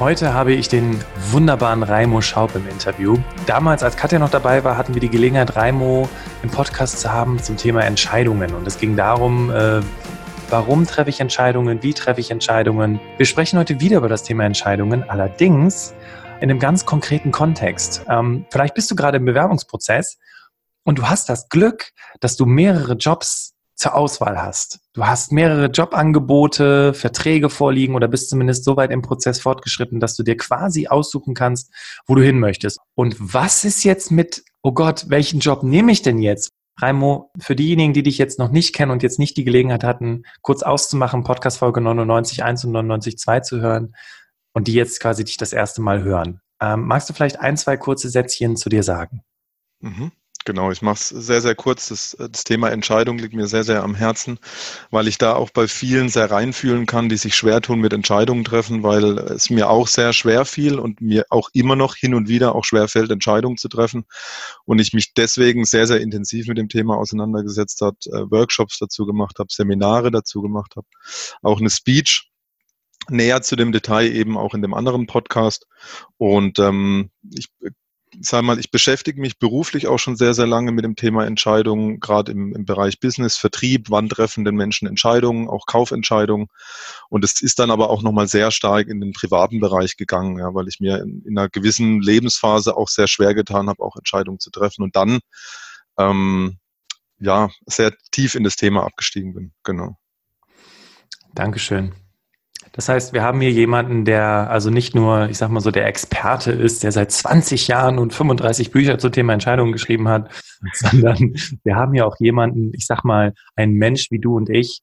Heute habe ich den wunderbaren Raimo Schaub im Interview. Damals, als Katja noch dabei war, hatten wir die Gelegenheit, Raimo im Podcast zu haben zum Thema Entscheidungen. Und es ging darum, äh, warum treffe ich Entscheidungen, wie treffe ich Entscheidungen. Wir sprechen heute wieder über das Thema Entscheidungen, allerdings in einem ganz konkreten Kontext. Ähm, vielleicht bist du gerade im Bewerbungsprozess und du hast das Glück, dass du mehrere Jobs zur Auswahl hast. Du hast mehrere Jobangebote, Verträge vorliegen oder bist zumindest so weit im Prozess fortgeschritten, dass du dir quasi aussuchen kannst, wo du hin möchtest. Und was ist jetzt mit, oh Gott, welchen Job nehme ich denn jetzt? Raimo, für diejenigen, die dich jetzt noch nicht kennen und jetzt nicht die Gelegenheit hatten, kurz auszumachen, Podcast Folge 99.1 und 99.2 zu hören und die jetzt quasi dich das erste Mal hören. Ähm, magst du vielleicht ein, zwei kurze Sätzchen zu dir sagen? Mhm. Genau, ich mache es sehr, sehr kurz. Das, das, Thema Entscheidung liegt mir sehr, sehr am Herzen, weil ich da auch bei vielen sehr reinfühlen kann, die sich schwer tun mit Entscheidungen treffen, weil es mir auch sehr schwer fiel und mir auch immer noch hin und wieder auch schwer fällt, Entscheidungen zu treffen. Und ich mich deswegen sehr, sehr intensiv mit dem Thema auseinandergesetzt habe, äh, Workshops dazu gemacht habe, Seminare dazu gemacht habe, auch eine Speech näher zu dem Detail eben auch in dem anderen Podcast. Und ähm, ich sag mal, ich beschäftige mich beruflich auch schon sehr, sehr lange mit dem Thema Entscheidungen, gerade im, im Bereich Business, Vertrieb, wann treffen den Menschen Entscheidungen, auch Kaufentscheidungen. Und es ist dann aber auch nochmal sehr stark in den privaten Bereich gegangen, ja, weil ich mir in, in einer gewissen Lebensphase auch sehr schwer getan habe, auch Entscheidungen zu treffen und dann ähm, ja sehr tief in das Thema abgestiegen bin. Genau. Dankeschön. Das heißt, wir haben hier jemanden, der also nicht nur, ich sag mal so, der Experte ist, der seit 20 Jahren und 35 Bücher zum Thema Entscheidungen geschrieben hat, sondern wir haben hier auch jemanden, ich sag mal, einen Mensch wie du und ich,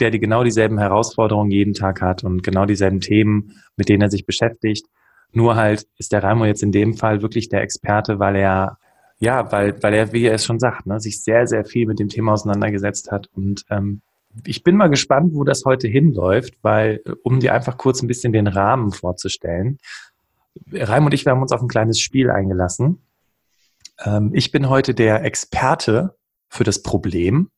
der die genau dieselben Herausforderungen jeden Tag hat und genau dieselben Themen, mit denen er sich beschäftigt. Nur halt ist der Raimo jetzt in dem Fall wirklich der Experte, weil er ja, weil, weil er, wie er es schon sagt, ne, sich sehr, sehr viel mit dem Thema auseinandergesetzt hat und ähm, ich bin mal gespannt, wo das heute hinläuft, weil, um dir einfach kurz ein bisschen den Rahmen vorzustellen. Reim und ich, wir haben uns auf ein kleines Spiel eingelassen. Ähm, ich bin heute der Experte für das Problem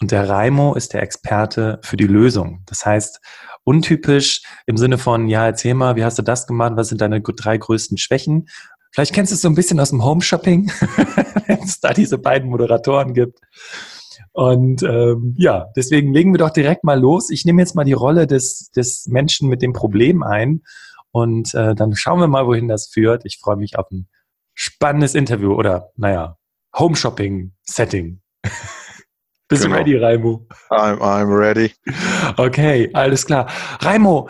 und der Raimo ist der Experte für die Lösung. Das heißt, untypisch im Sinne von, ja, erzähl mal, wie hast du das gemacht? Was sind deine drei größten Schwächen? Vielleicht kennst du es so ein bisschen aus dem Home Shopping, wenn es da diese beiden Moderatoren gibt. Und ähm, ja, deswegen legen wir doch direkt mal los. Ich nehme jetzt mal die Rolle des, des Menschen mit dem Problem ein und äh, dann schauen wir mal, wohin das führt. Ich freue mich auf ein spannendes Interview oder, naja, Home Shopping Setting. Bist genau. du ready, Raimo? I'm, I'm ready. Okay, alles klar. Raimo,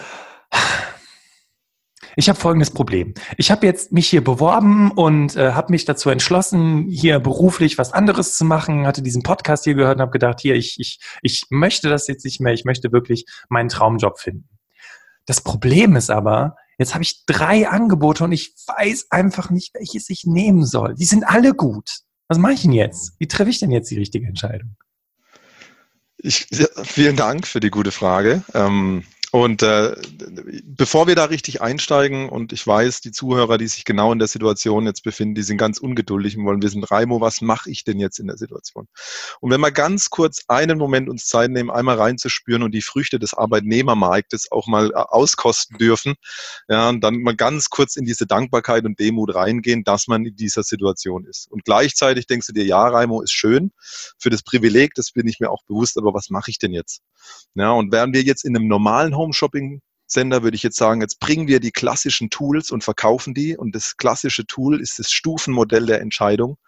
ich habe folgendes Problem. Ich habe jetzt mich hier beworben und äh, habe mich dazu entschlossen, hier beruflich was anderes zu machen, hatte diesen Podcast hier gehört und habe gedacht, hier, ich, ich, ich möchte das jetzt nicht mehr, ich möchte wirklich meinen Traumjob finden. Das Problem ist aber, jetzt habe ich drei Angebote und ich weiß einfach nicht, welches ich nehmen soll. Die sind alle gut. Was mache ich denn jetzt? Wie treffe ich denn jetzt die richtige Entscheidung? Ich, ja, vielen Dank für die gute Frage. Ähm, und äh, bevor wir da richtig einsteigen, und ich weiß, die Zuhörer, die sich genau in der Situation jetzt befinden, die sind ganz ungeduldig und wollen wissen, Raimo, was mache ich denn jetzt in der Situation? Und wenn wir ganz kurz einen Moment uns Zeit nehmen, einmal reinzuspüren und die Früchte des Arbeitnehmermarktes auch mal äh, auskosten dürfen, ja, und dann mal ganz kurz in diese Dankbarkeit und Demut reingehen, dass man in dieser Situation ist. Und gleichzeitig denkst du dir, ja, Raimo ist schön für das Privileg, das bin ich mir auch bewusst, aber was mache ich denn jetzt? Ja, und wären wir jetzt in einem normalen Home Shopping Sender würde ich jetzt sagen, jetzt bringen wir die klassischen Tools und verkaufen die. Und das klassische Tool ist das Stufenmodell der Entscheidung.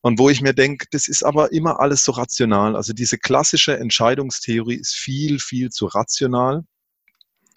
Und wo ich mir denke, das ist aber immer alles so rational. Also diese klassische Entscheidungstheorie ist viel, viel zu rational.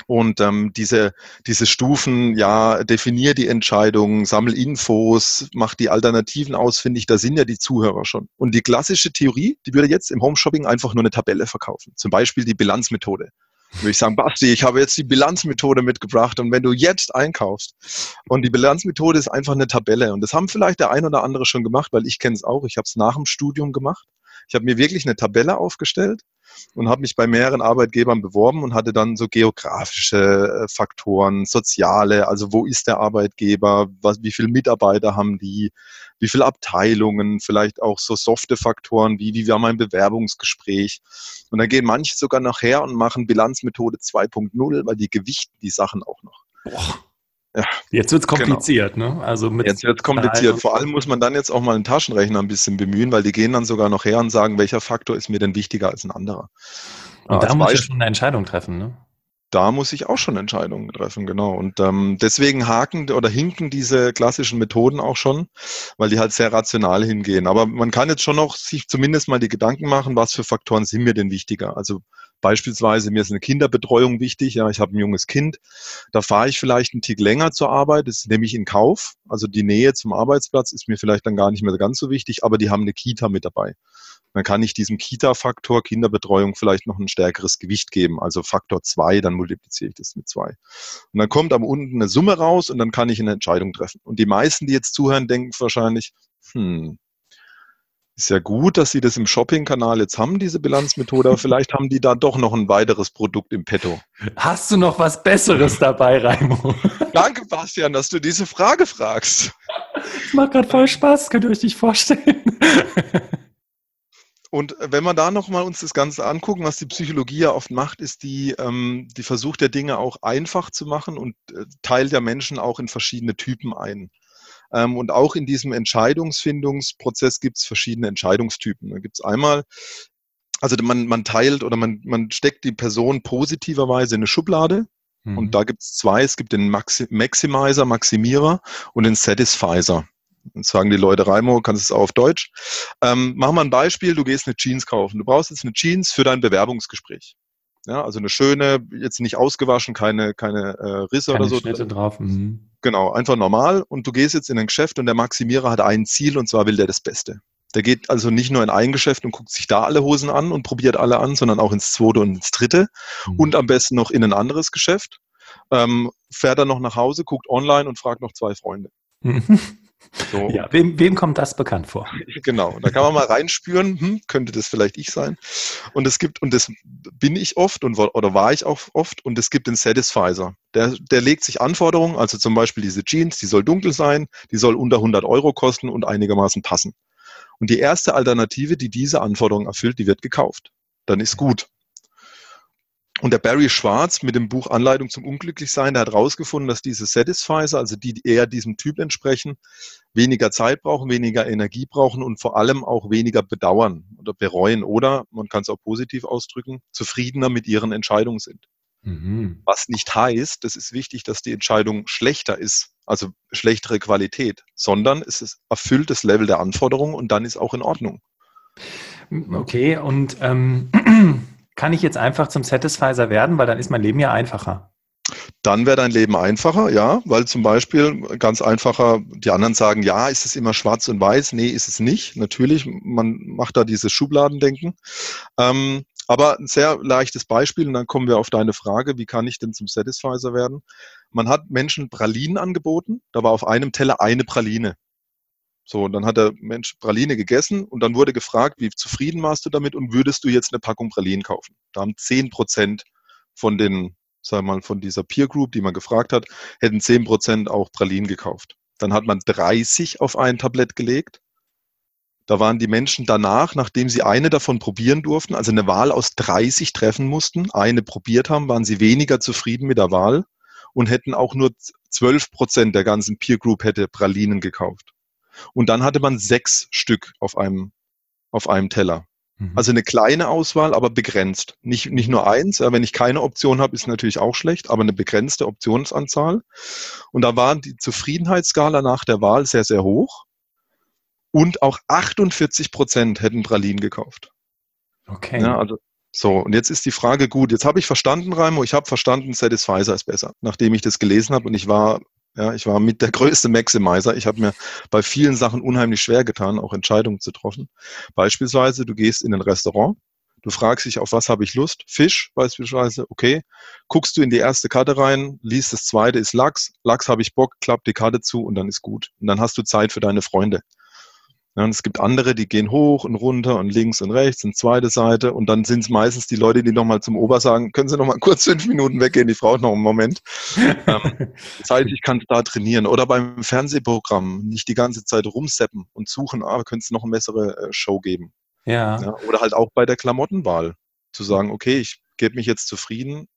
Und ähm, diese, diese Stufen, ja, definier die Entscheidung, sammel Infos, mach die Alternativen ausfindig, da sind ja die Zuhörer schon. Und die klassische Theorie, die würde jetzt im Home Shopping einfach nur eine Tabelle verkaufen. Zum Beispiel die Bilanzmethode. Würde ich sagen, Basti, ich habe jetzt die Bilanzmethode mitgebracht und wenn du jetzt einkaufst und die Bilanzmethode ist einfach eine Tabelle und das haben vielleicht der ein oder andere schon gemacht, weil ich kenne es auch, ich habe es nach dem Studium gemacht. Ich habe mir wirklich eine Tabelle aufgestellt und habe mich bei mehreren Arbeitgebern beworben und hatte dann so geografische äh, Faktoren, soziale, also wo ist der Arbeitgeber, was, wie viele Mitarbeiter haben die, wie viele Abteilungen, vielleicht auch so softe Faktoren, wie, wie war mein Bewerbungsgespräch. Und dann gehen manche sogar nachher und machen Bilanzmethode 2.0, weil die gewichten die Sachen auch noch. Boah. Ja, jetzt wird es genau. kompliziert, genau. ne? Also mit jetzt wird es kompliziert. Vor allem muss man dann jetzt auch mal einen Taschenrechner ein bisschen bemühen, weil die gehen dann sogar noch her und sagen, welcher Faktor ist mir denn wichtiger als ein anderer. Und da muss ich schon eine Entscheidung treffen, ne? Da muss ich auch schon Entscheidungen treffen, genau. Und ähm, deswegen haken oder hinken diese klassischen Methoden auch schon, weil die halt sehr rational hingehen. Aber man kann jetzt schon noch sich zumindest mal die Gedanken machen, was für Faktoren sind mir denn wichtiger? Also Beispielsweise mir ist eine Kinderbetreuung wichtig. Ja, ich habe ein junges Kind. Da fahre ich vielleicht einen Tick länger zur Arbeit. Das nehme ich in Kauf. Also die Nähe zum Arbeitsplatz ist mir vielleicht dann gar nicht mehr ganz so wichtig, aber die haben eine Kita mit dabei. Dann kann ich diesem Kita-Faktor Kinderbetreuung vielleicht noch ein stärkeres Gewicht geben, also Faktor zwei, dann multipliziere ich das mit zwei. Und dann kommt am unten eine Summe raus und dann kann ich eine Entscheidung treffen. Und die meisten, die jetzt zuhören, denken wahrscheinlich, hm, ist ja gut, dass Sie das im Shopping-Kanal jetzt haben, diese Bilanzmethode, aber vielleicht haben die da doch noch ein weiteres Produkt im Petto. Hast du noch was Besseres dabei, Raimo? Danke, Bastian, dass du diese Frage fragst. Das macht gerade voll Spaß, könnt ihr euch nicht vorstellen. Und wenn wir da nochmal uns das Ganze angucken, was die Psychologie ja oft macht, ist die, ähm, die versucht ja Dinge auch einfach zu machen und äh, teilt ja Menschen auch in verschiedene Typen ein. Ähm, und auch in diesem Entscheidungsfindungsprozess gibt es verschiedene Entscheidungstypen. Da gibt es einmal also man, man teilt oder man, man steckt die Person positiverweise in eine Schublade. Mhm. Und da gibt es zwei. Es gibt den Maxi Maximizer, Maximierer und den Satisfizer. Jetzt sagen die Leute, Raimo, kannst du es auch auf Deutsch. Ähm, mach mal ein Beispiel, du gehst eine Jeans kaufen. Du brauchst jetzt eine Jeans für dein Bewerbungsgespräch. Ja, also eine schöne, jetzt nicht ausgewaschen, keine, keine äh, Risse keine oder so. Schnitte drauf. Mhm. Genau, einfach normal. Und du gehst jetzt in ein Geschäft und der Maximierer hat ein Ziel und zwar will der das Beste. Der geht also nicht nur in ein Geschäft und guckt sich da alle Hosen an und probiert alle an, sondern auch ins zweite und ins dritte mhm. und am besten noch in ein anderes Geschäft. Ähm, fährt dann noch nach Hause, guckt online und fragt noch zwei Freunde. Mhm. So. Ja, wem, wem kommt das bekannt vor? Genau, da kann man mal reinspüren, hm, könnte das vielleicht ich sein. Und es gibt, und das bin ich oft und oder war ich auch oft, und es gibt den Satisfizer. Der, der legt sich Anforderungen, also zum Beispiel diese Jeans, die soll dunkel sein, die soll unter 100 Euro kosten und einigermaßen passen. Und die erste Alternative, die diese Anforderungen erfüllt, die wird gekauft. Dann ist gut. Und der Barry Schwarz mit dem Buch Anleitung zum Unglücklichsein, der hat herausgefunden, dass diese Satisfizer, also die, die eher diesem Typ entsprechen, weniger Zeit brauchen, weniger Energie brauchen und vor allem auch weniger bedauern oder bereuen oder, man kann es auch positiv ausdrücken, zufriedener mit ihren Entscheidungen sind. Mhm. Was nicht heißt, das ist wichtig, dass die Entscheidung schlechter ist, also schlechtere Qualität, sondern es ist erfülltes Level der Anforderungen und dann ist auch in Ordnung. Okay, und ähm, kann ich jetzt einfach zum Satisfizer werden, weil dann ist mein Leben ja einfacher. Dann wäre dein Leben einfacher, ja, weil zum Beispiel ganz einfacher, die anderen sagen, ja, ist es immer schwarz und weiß? Nee, ist es nicht. Natürlich, man macht da dieses Schubladendenken. Ähm, aber ein sehr leichtes Beispiel, und dann kommen wir auf deine Frage, wie kann ich denn zum Satisfizer werden? Man hat Menschen Pralinen angeboten, da war auf einem Teller eine Praline. So, und dann hat der Mensch Praline gegessen und dann wurde gefragt, wie zufrieden warst du damit und würdest du jetzt eine Packung Pralinen kaufen? Da haben zehn Prozent von den, sagen wir mal, von dieser Peer Group, die man gefragt hat, hätten zehn Prozent auch Pralinen gekauft. Dann hat man 30 auf ein Tablett gelegt. Da waren die Menschen danach, nachdem sie eine davon probieren durften, also eine Wahl aus 30 treffen mussten, eine probiert haben, waren sie weniger zufrieden mit der Wahl und hätten auch nur 12 Prozent der ganzen Peer Group hätte Pralinen gekauft. Und dann hatte man sechs Stück auf einem, auf einem Teller. Mhm. Also eine kleine Auswahl, aber begrenzt. Nicht, nicht nur eins. Wenn ich keine Option habe, ist natürlich auch schlecht, aber eine begrenzte Optionsanzahl. Und da war die Zufriedenheitsskala nach der Wahl sehr, sehr hoch. Und auch 48 Prozent hätten Pralinen gekauft. Okay. Ja, also So, und jetzt ist die Frage gut. Jetzt habe ich verstanden, Raimo, ich habe verstanden, Satisfizer ist besser, nachdem ich das gelesen habe und ich war, ja, ich war mit der größte Maximizer. Ich habe mir bei vielen Sachen unheimlich schwer getan, auch Entscheidungen zu treffen. Beispielsweise, du gehst in ein Restaurant, du fragst dich, auf was habe ich Lust? Fisch beispielsweise, okay. Guckst du in die erste Karte rein, liest das zweite ist Lachs, Lachs habe ich Bock, klappt die Karte zu und dann ist gut. Und dann hast du Zeit für deine Freunde. Ja, und es gibt andere, die gehen hoch und runter und links und rechts und zweite Seite und dann sind es meistens die Leute, die nochmal zum Ober sagen, können Sie nochmal kurz fünf Minuten weggehen, die braucht noch einen Moment. ähm, das heißt, ich kann da trainieren oder beim Fernsehprogramm nicht die ganze Zeit rumseppen und suchen, ah, könnte es noch eine bessere äh, Show geben. Ja. ja. Oder halt auch bei der Klamottenwahl zu sagen, okay, ich gebe mich jetzt zufrieden.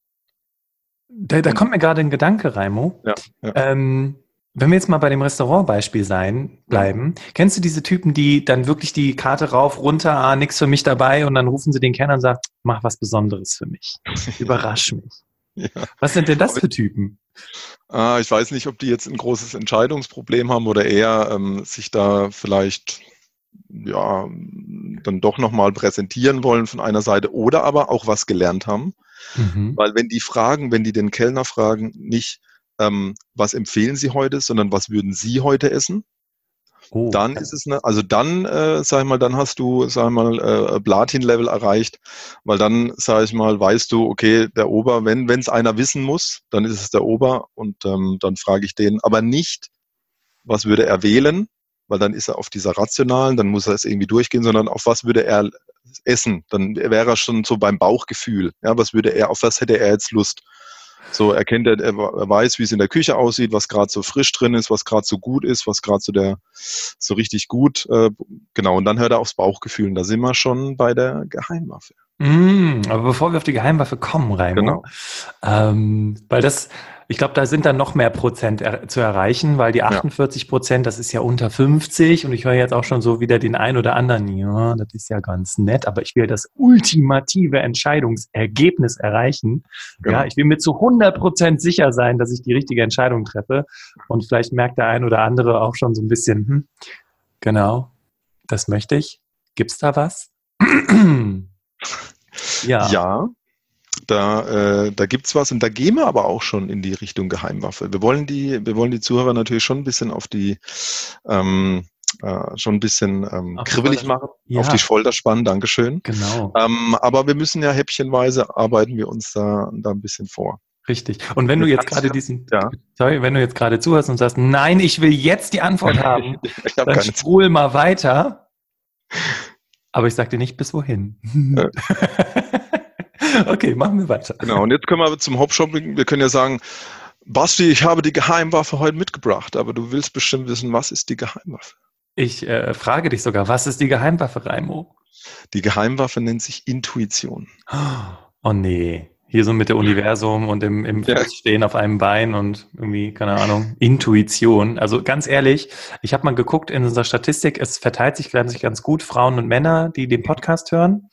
Da, da kommt mir gerade ein Gedanke, Raimo. Ja, ja. Ähm, wenn wir jetzt mal bei dem Restaurantbeispiel sein, bleiben, kennst du diese Typen, die dann wirklich die Karte rauf, runter, ah, nix für mich dabei und dann rufen sie den Kellner und sagen, mach was Besonderes für mich. Überrasch mich. Ja. Was sind denn das für Typen? Ah, ich weiß nicht, ob die jetzt ein großes Entscheidungsproblem haben oder eher ähm, sich da vielleicht ja dann doch nochmal präsentieren wollen von einer Seite oder aber auch was gelernt haben. Mhm. Weil wenn die fragen, wenn die den Kellner fragen, nicht ähm, was empfehlen Sie heute, sondern was würden Sie heute essen? Oh. Dann ist es, eine, also dann, äh, sag ich mal, dann hast du, sag ich mal, äh, Platin-Level erreicht, weil dann, sag ich mal, weißt du, okay, der Ober, wenn es einer wissen muss, dann ist es der Ober und ähm, dann frage ich den, aber nicht, was würde er wählen, weil dann ist er auf dieser rationalen, dann muss er es irgendwie durchgehen, sondern auf was würde er essen, dann wäre er schon so beim Bauchgefühl, ja, was würde er, auf was hätte er jetzt Lust? So erkennt er, er weiß, wie es in der Küche aussieht, was gerade so frisch drin ist, was gerade so gut ist, was gerade so der so richtig gut. Äh, genau, und dann hört er aufs Bauchgefühl. Und da sind wir schon bei der Geheimwaffe. Mm, aber bevor wir auf die Geheimwaffe kommen, Raimo, genau. ähm, weil das, ich glaube, da sind dann noch mehr Prozent er zu erreichen, weil die 48 Prozent, das ist ja unter 50 und ich höre jetzt auch schon so wieder den einen oder anderen, ja, das ist ja ganz nett, aber ich will das ultimative Entscheidungsergebnis erreichen. Genau. Ja, ich will mir zu 100 Prozent sicher sein, dass ich die richtige Entscheidung treffe und vielleicht merkt der ein oder andere auch schon so ein bisschen, hm, genau, das möchte ich. Gibt's da was? ja. Ja, da, äh, da gibt's was und da gehen wir aber auch schon in die Richtung Geheimwaffe. Wir wollen die, wir wollen die Zuhörer natürlich schon ein bisschen auf die ähm, äh, schon ein bisschen ähm, kribbelig machen, ja. auf die Folter spannen, Dankeschön. Genau. Ähm, aber wir müssen ja häppchenweise arbeiten wir uns da, da ein bisschen vor. Richtig. Und wenn du, du jetzt gerade diesen, ja. sorry, wenn du jetzt gerade zuhörst und sagst, nein, ich will jetzt die Antwort haben, hab dann spul mal weiter. Aber ich sag dir nicht bis wohin. Okay, machen wir weiter. Genau, und jetzt können wir zum Hauptshopping. Wir können ja sagen, Basti, ich habe die Geheimwaffe heute mitgebracht, aber du willst bestimmt wissen, was ist die Geheimwaffe? Ich äh, frage dich sogar, was ist die Geheimwaffe, Raimo? Die Geheimwaffe nennt sich Intuition. Oh nee. Hier so mit dem Universum und im, im ja. Stehen auf einem Bein und irgendwie, keine Ahnung, Intuition. Also ganz ehrlich, ich habe mal geguckt in unserer Statistik, es verteilt sich ganz, ganz gut Frauen und Männer, die den Podcast hören.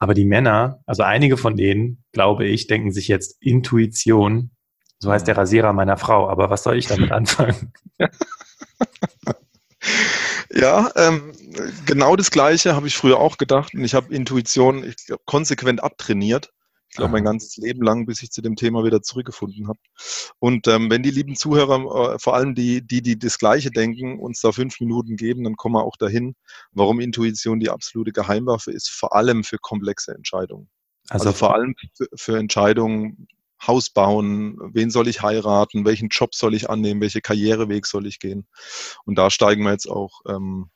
Aber die Männer, also einige von denen, glaube ich, denken sich jetzt Intuition. So heißt der Rasierer meiner Frau. Aber was soll ich damit anfangen? Ja, ähm, genau das Gleiche habe ich früher auch gedacht. Und ich habe Intuition ich glaub, konsequent abtrainiert. Ich glaube, mein ganzes Leben lang, bis ich zu dem Thema wieder zurückgefunden habe. Und ähm, wenn die lieben Zuhörer, äh, vor allem die, die, die das Gleiche denken, uns da fünf Minuten geben, dann kommen wir auch dahin, warum Intuition die absolute Geheimwaffe ist, vor allem für komplexe Entscheidungen. Also, also vor allem für, für Entscheidungen, Haus bauen, wen soll ich heiraten, welchen Job soll ich annehmen, welche Karriereweg soll ich gehen. Und da steigen wir jetzt auch, ähm,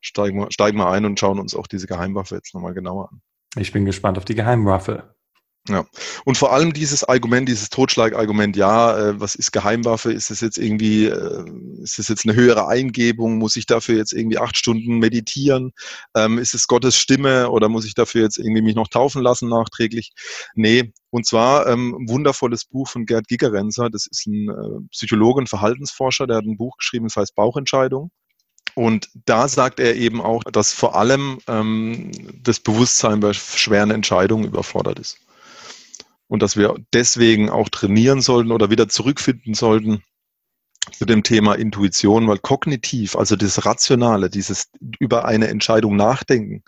steigen, wir, steigen wir ein und schauen uns auch diese Geheimwaffe jetzt nochmal genauer an. Ich bin gespannt auf die Geheimwaffe. Ja, und vor allem dieses Argument, dieses Totschlagargument, ja, äh, was ist Geheimwaffe? Ist es jetzt irgendwie, äh, ist es jetzt eine höhere Eingebung? Muss ich dafür jetzt irgendwie acht Stunden meditieren? Ähm, ist es Gottes Stimme oder muss ich dafür jetzt irgendwie mich noch taufen lassen nachträglich? Nee, und zwar ähm, ein wundervolles Buch von Gerd Gigerenzer, das ist ein äh, Psychologe und Verhaltensforscher, der hat ein Buch geschrieben, das heißt Bauchentscheidung. Und da sagt er eben auch, dass vor allem ähm, das Bewusstsein bei schweren Entscheidungen überfordert ist und dass wir deswegen auch trainieren sollten oder wieder zurückfinden sollten zu dem Thema Intuition, weil kognitiv, also das Rationale, dieses über eine Entscheidung nachdenken,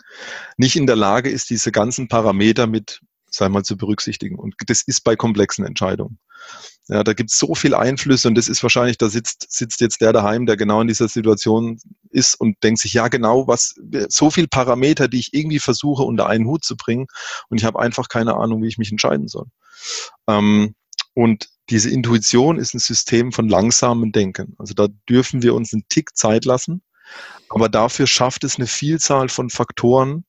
nicht in der Lage ist, diese ganzen Parameter mit, sei mal, zu berücksichtigen. Und das ist bei komplexen Entscheidungen. Ja, da gibt es so viel Einflüsse und das ist wahrscheinlich, da sitzt, sitzt jetzt der daheim, der genau in dieser Situation ist und denkt sich, ja genau, was, so viel Parameter, die ich irgendwie versuche unter einen Hut zu bringen und ich habe einfach keine Ahnung, wie ich mich entscheiden soll. Ähm, und diese Intuition ist ein System von langsamem Denken. Also da dürfen wir uns einen Tick Zeit lassen, aber dafür schafft es eine Vielzahl von Faktoren,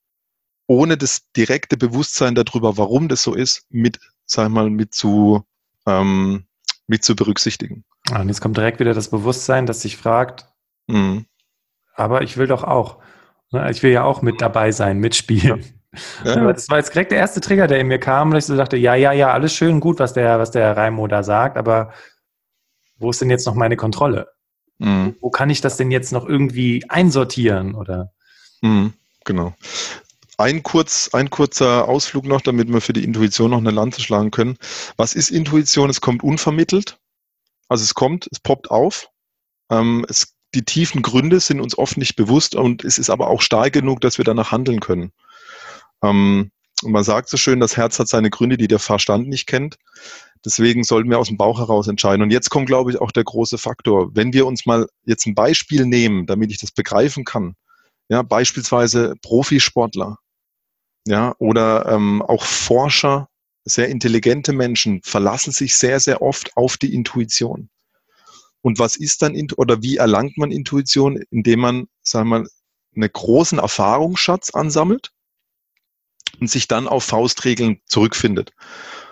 ohne das direkte Bewusstsein darüber, warum das so ist, mit, sag mal, mit zu ähm, mit zu berücksichtigen. Ah, und jetzt kommt direkt wieder das Bewusstsein, das sich fragt, mhm. aber ich will doch auch. Ne, ich will ja auch mit dabei sein, mitspielen. Ja. Ja, das war jetzt direkt der erste Trigger, der in mir kam und ich so dachte, ja, ja, ja, alles schön gut, was der, was der Raimo da sagt, aber wo ist denn jetzt noch meine Kontrolle? Mhm. Wo kann ich das denn jetzt noch irgendwie einsortieren oder? Mhm, genau. Ein, kurz, ein kurzer Ausflug noch, damit wir für die Intuition noch eine Lanze schlagen können. Was ist Intuition? Es kommt unvermittelt. Also es kommt, es poppt auf. Ähm, es, die tiefen Gründe sind uns oft nicht bewusst und es ist aber auch stark genug, dass wir danach handeln können. Ähm, und man sagt so schön, das Herz hat seine Gründe, die der Verstand nicht kennt. Deswegen sollten wir aus dem Bauch heraus entscheiden. Und jetzt kommt, glaube ich, auch der große Faktor. Wenn wir uns mal jetzt ein Beispiel nehmen, damit ich das begreifen kann. Ja, beispielsweise Profisportler ja, oder ähm, auch Forscher, sehr intelligente Menschen verlassen sich sehr, sehr oft auf die Intuition. Und was ist dann, oder wie erlangt man Intuition? Indem man, sagen wir mal, einen großen Erfahrungsschatz ansammelt und sich dann auf Faustregeln zurückfindet.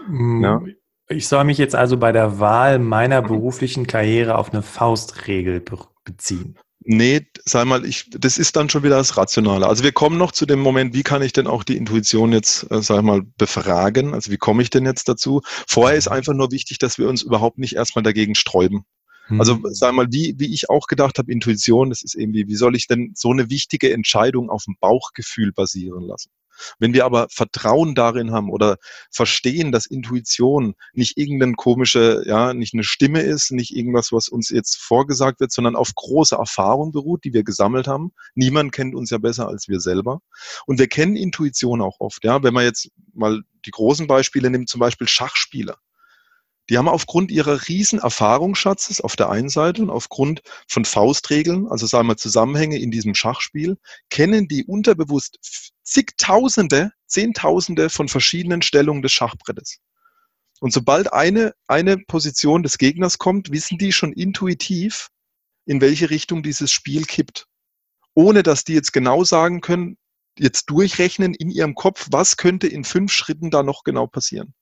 Mm, ja. Ich soll mich jetzt also bei der Wahl meiner beruflichen Karriere auf eine Faustregel beziehen. Nee, sag mal, ich, das ist dann schon wieder das Rationale. Also wir kommen noch zu dem Moment, wie kann ich denn auch die Intuition jetzt, äh, sag mal, befragen? Also wie komme ich denn jetzt dazu? Vorher ist einfach nur wichtig, dass wir uns überhaupt nicht erstmal dagegen sträuben. Also mhm. sag mal, wie, wie ich auch gedacht habe, Intuition, das ist irgendwie, wie soll ich denn so eine wichtige Entscheidung auf dem Bauchgefühl basieren lassen? Wenn wir aber Vertrauen darin haben oder verstehen, dass Intuition nicht irgendeine komische, ja, nicht eine Stimme ist, nicht irgendwas, was uns jetzt vorgesagt wird, sondern auf große Erfahrung beruht, die wir gesammelt haben. Niemand kennt uns ja besser als wir selber. Und wir kennen Intuition auch oft, ja. Wenn man jetzt mal die großen Beispiele nimmt, zum Beispiel Schachspieler. Die haben aufgrund ihrer riesen Erfahrungsschatzes auf der einen Seite und aufgrund von Faustregeln, also sagen wir Zusammenhänge in diesem Schachspiel, kennen die unterbewusst zigtausende, zehntausende von verschiedenen Stellungen des Schachbrettes. Und sobald eine, eine Position des Gegners kommt, wissen die schon intuitiv, in welche Richtung dieses Spiel kippt. Ohne dass die jetzt genau sagen können, jetzt durchrechnen in ihrem Kopf, was könnte in fünf Schritten da noch genau passieren.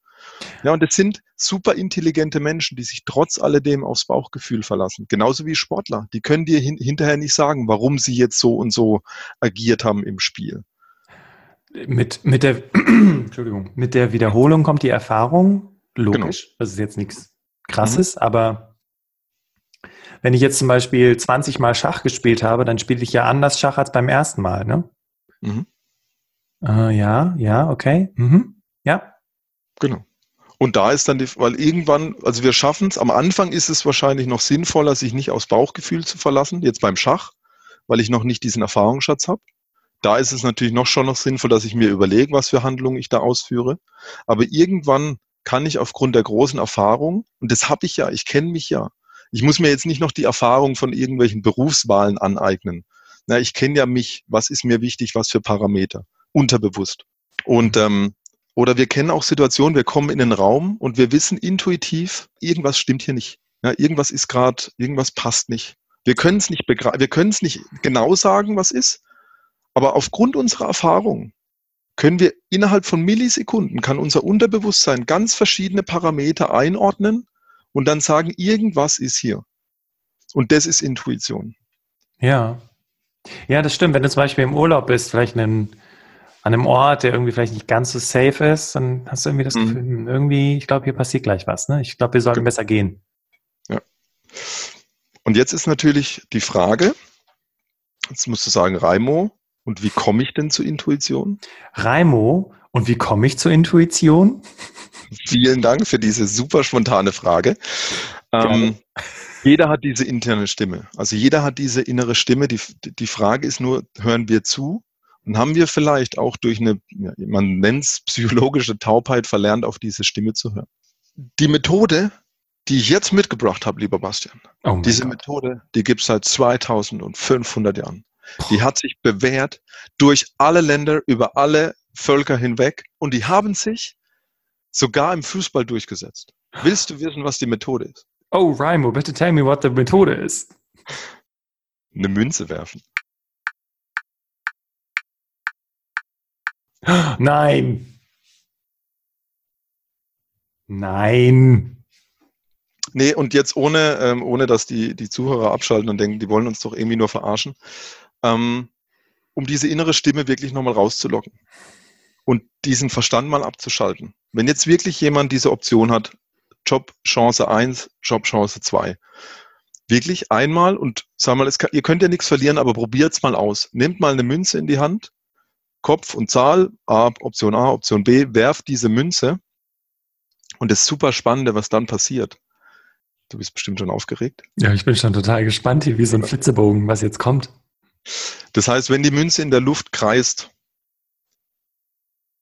Ja, und es sind super intelligente Menschen, die sich trotz alledem aufs Bauchgefühl verlassen. Genauso wie Sportler. Die können dir hin hinterher nicht sagen, warum sie jetzt so und so agiert haben im Spiel. Mit, mit, der, Entschuldigung, mit der Wiederholung kommt die Erfahrung, logisch. Genau. Das ist jetzt nichts Krasses, mhm. aber wenn ich jetzt zum Beispiel 20 Mal Schach gespielt habe, dann spiele ich ja anders Schach als beim ersten Mal, ne? Mhm. Äh, ja, ja, okay. Mhm. Ja. Genau. Und da ist dann die, weil irgendwann, also wir schaffen es, am Anfang ist es wahrscheinlich noch sinnvoller, sich nicht aufs Bauchgefühl zu verlassen, jetzt beim Schach, weil ich noch nicht diesen Erfahrungsschatz habe. Da ist es natürlich noch schon noch sinnvoll, dass ich mir überlege, was für Handlungen ich da ausführe. Aber irgendwann kann ich aufgrund der großen Erfahrung, und das habe ich ja, ich kenne mich ja, ich muss mir jetzt nicht noch die Erfahrung von irgendwelchen Berufswahlen aneignen. Na, ich kenne ja mich, was ist mir wichtig, was für Parameter, unterbewusst. Und ähm, oder wir kennen auch Situationen, wir kommen in den Raum und wir wissen intuitiv, irgendwas stimmt hier nicht. Ja, irgendwas ist gerade, irgendwas passt nicht. Wir können es nicht wir können es nicht genau sagen, was ist, aber aufgrund unserer Erfahrung können wir innerhalb von Millisekunden, kann unser Unterbewusstsein ganz verschiedene Parameter einordnen und dann sagen, irgendwas ist hier. Und das ist Intuition. Ja. Ja, das stimmt. Wenn du zum Beispiel im Urlaub bist, vielleicht einen an einem Ort, der irgendwie vielleicht nicht ganz so safe ist, dann hast du irgendwie das mhm. Gefühl, hm, irgendwie, ich glaube, hier passiert gleich was. Ne? Ich glaube, wir sollten genau. besser gehen. Ja. Und jetzt ist natürlich die Frage, jetzt musst du sagen, Raimo, und wie komme ich denn zur Intuition? Raimo, und wie komme ich zur Intuition? Vielen Dank für diese super spontane Frage. Ähm, Jeder hat diese interne Stimme. Also jeder hat diese innere Stimme. Die, die Frage ist nur, hören wir zu? Und haben wir vielleicht auch durch eine, man nennt es psychologische Taubheit, verlernt, auf diese Stimme zu hören? Die Methode, die ich jetzt mitgebracht habe, lieber Bastian, oh diese Gott. Methode, die gibt es seit 2500 Jahren. Die hat sich bewährt durch alle Länder, über alle Völker hinweg und die haben sich sogar im Fußball durchgesetzt. Willst du wissen, was die Methode ist? Oh, Raimo, bitte tell me what the Methode ist. Eine Münze werfen. Nein. Nein. Nee, und jetzt ohne, ähm, ohne dass die, die Zuhörer abschalten und denken, die wollen uns doch irgendwie nur verarschen, ähm, um diese innere Stimme wirklich nochmal rauszulocken und diesen Verstand mal abzuschalten. Wenn jetzt wirklich jemand diese Option hat, Job Chance 1, Job Chance 2, wirklich einmal und sag mal, kann, ihr könnt ja nichts verlieren, aber probiert's mal aus. Nehmt mal eine Münze in die Hand, Kopf und Zahl, A, Option A, Option B, werft diese Münze und das super Spannende, was dann passiert. Du bist bestimmt schon aufgeregt. Ja, ich bin schon total gespannt hier, wie so ein Flitzebogen, was jetzt kommt. Das heißt, wenn die Münze in der Luft kreist,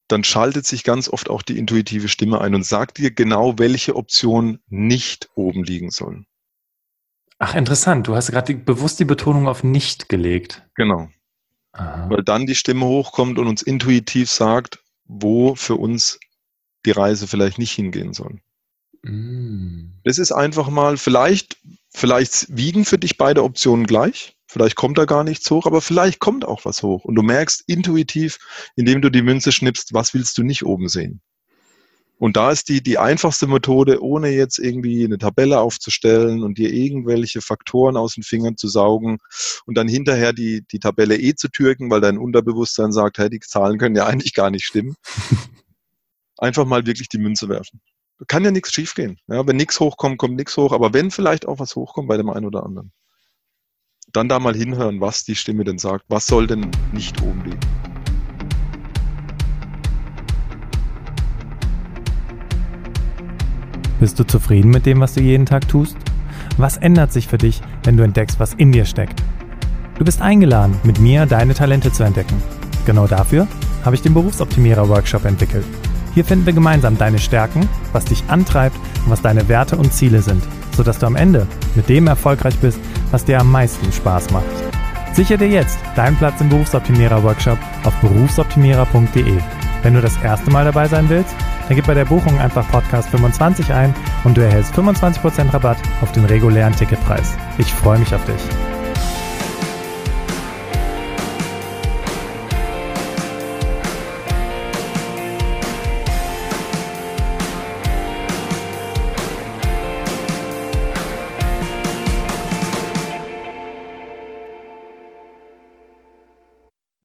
dann schaltet sich ganz oft auch die intuitive Stimme ein und sagt dir genau, welche Option nicht oben liegen soll. Ach, interessant. Du hast gerade bewusst die Betonung auf nicht gelegt. Genau. Aha. Weil dann die Stimme hochkommt und uns intuitiv sagt, wo für uns die Reise vielleicht nicht hingehen soll. Mm. Das ist einfach mal, vielleicht, vielleicht wiegen für dich beide Optionen gleich. Vielleicht kommt da gar nichts hoch, aber vielleicht kommt auch was hoch. Und du merkst intuitiv, indem du die Münze schnippst, was willst du nicht oben sehen. Und da ist die, die einfachste Methode, ohne jetzt irgendwie eine Tabelle aufzustellen und dir irgendwelche Faktoren aus den Fingern zu saugen und dann hinterher die, die Tabelle eh zu türken, weil dein Unterbewusstsein sagt, hey, die Zahlen können ja eigentlich gar nicht stimmen. Einfach mal wirklich die Münze werfen. Kann ja nichts schiefgehen. Ja, wenn nichts hochkommt, kommt nichts hoch. Aber wenn vielleicht auch was hochkommt bei dem einen oder anderen dann da mal hinhören, was die Stimme denn sagt. Was soll denn nicht oben liegen? Bist du zufrieden mit dem, was du jeden Tag tust? Was ändert sich für dich, wenn du entdeckst, was in dir steckt? Du bist eingeladen, mit mir deine Talente zu entdecken. Genau dafür habe ich den Berufsoptimierer Workshop entwickelt. Hier finden wir gemeinsam deine Stärken, was dich antreibt und was deine Werte und Ziele sind, sodass du am Ende mit dem erfolgreich bist, was dir am meisten Spaß macht. Sicher dir jetzt deinen Platz im Berufsoptimierer Workshop auf berufsoptimierer.de. Wenn du das erste Mal dabei sein willst, dann gib bei der Buchung einfach Podcast 25 ein und du erhältst 25% Rabatt auf den regulären Ticketpreis. Ich freue mich auf dich.